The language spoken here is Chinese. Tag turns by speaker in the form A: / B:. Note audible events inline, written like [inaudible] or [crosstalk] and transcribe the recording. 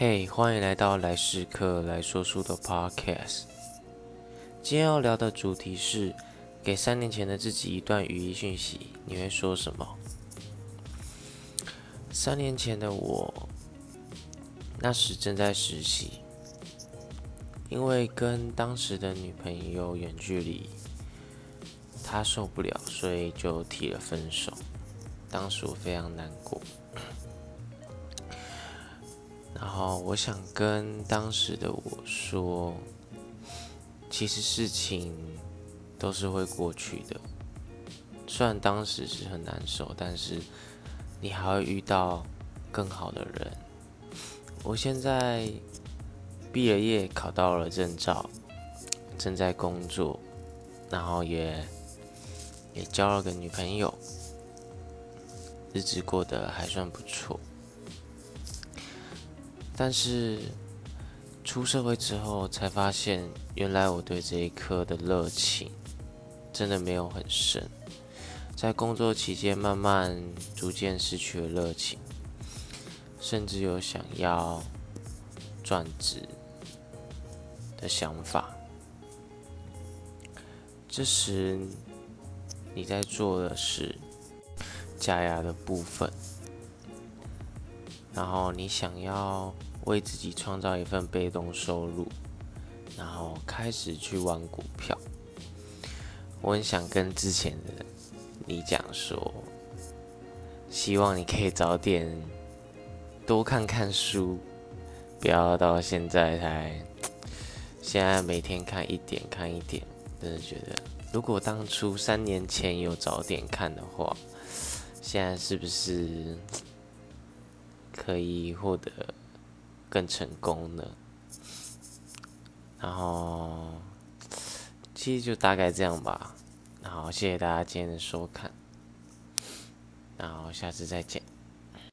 A: 嘿，欢迎来到来时刻来说书的 Podcast。今天要聊的主题是给三年前的自己一段语音讯息，你会说什么？三年前的我，那时正在实习，因为跟当时的女朋友远距离，她受不了，所以就提了分手。当时我非常难过。然后我想跟当时的我说，其实事情都是会过去的。虽然当时是很难受，但是你还会遇到更好的人。我现在毕了业，考到了证照，正在工作，然后也也交了个女朋友，日子过得还算不错。但是出社会之后，才发现原来我对这一科的热情真的没有很深。在工作期间，慢慢逐渐失去了热情，甚至有想要转职的想法。这时你在做的是假牙的部分，然后你想要。为自己创造一份被动收入，然后开始去玩股票。我很想跟之前的你讲说，希望你可以早点多看看书，不要到现在才 [tsk] 现在每天看一点看一点。真的觉得，如果当初三年前有早点看的话，现在是不是 [tsk] 可以获得？更成功呢，然后其实就大概这样吧。然后谢谢大家今天的收看，然后下次再见。